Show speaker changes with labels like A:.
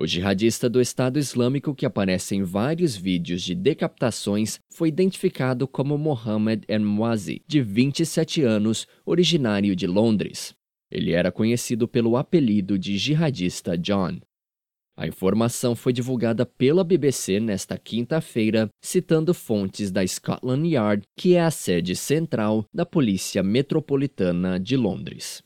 A: O jihadista do Estado Islâmico, que aparece em vários vídeos de decapitações, foi identificado como Mohammed Mwazi, de 27 anos, originário de Londres. Ele era conhecido pelo apelido de jihadista John. A informação foi divulgada pela BBC nesta quinta-feira, citando fontes da Scotland Yard, que é a sede central da Polícia Metropolitana de Londres.